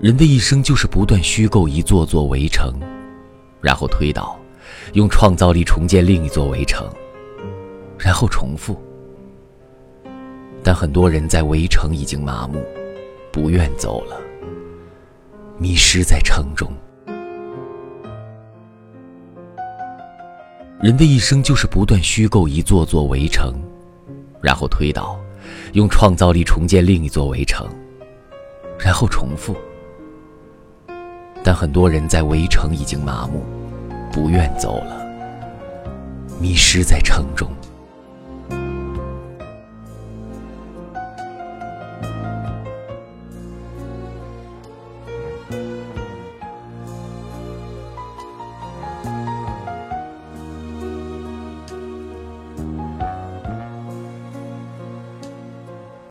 人的一生就是不断虚构一座座围城，然后推倒，用创造力重建另一座围城，然后重复。但很多人在围城已经麻木，不愿走了，迷失在城中。人的一生就是不断虚构一座座围城，然后推倒，用创造力重建另一座围城，然后重复。但很多人在围城已经麻木，不愿走了，迷失在城中。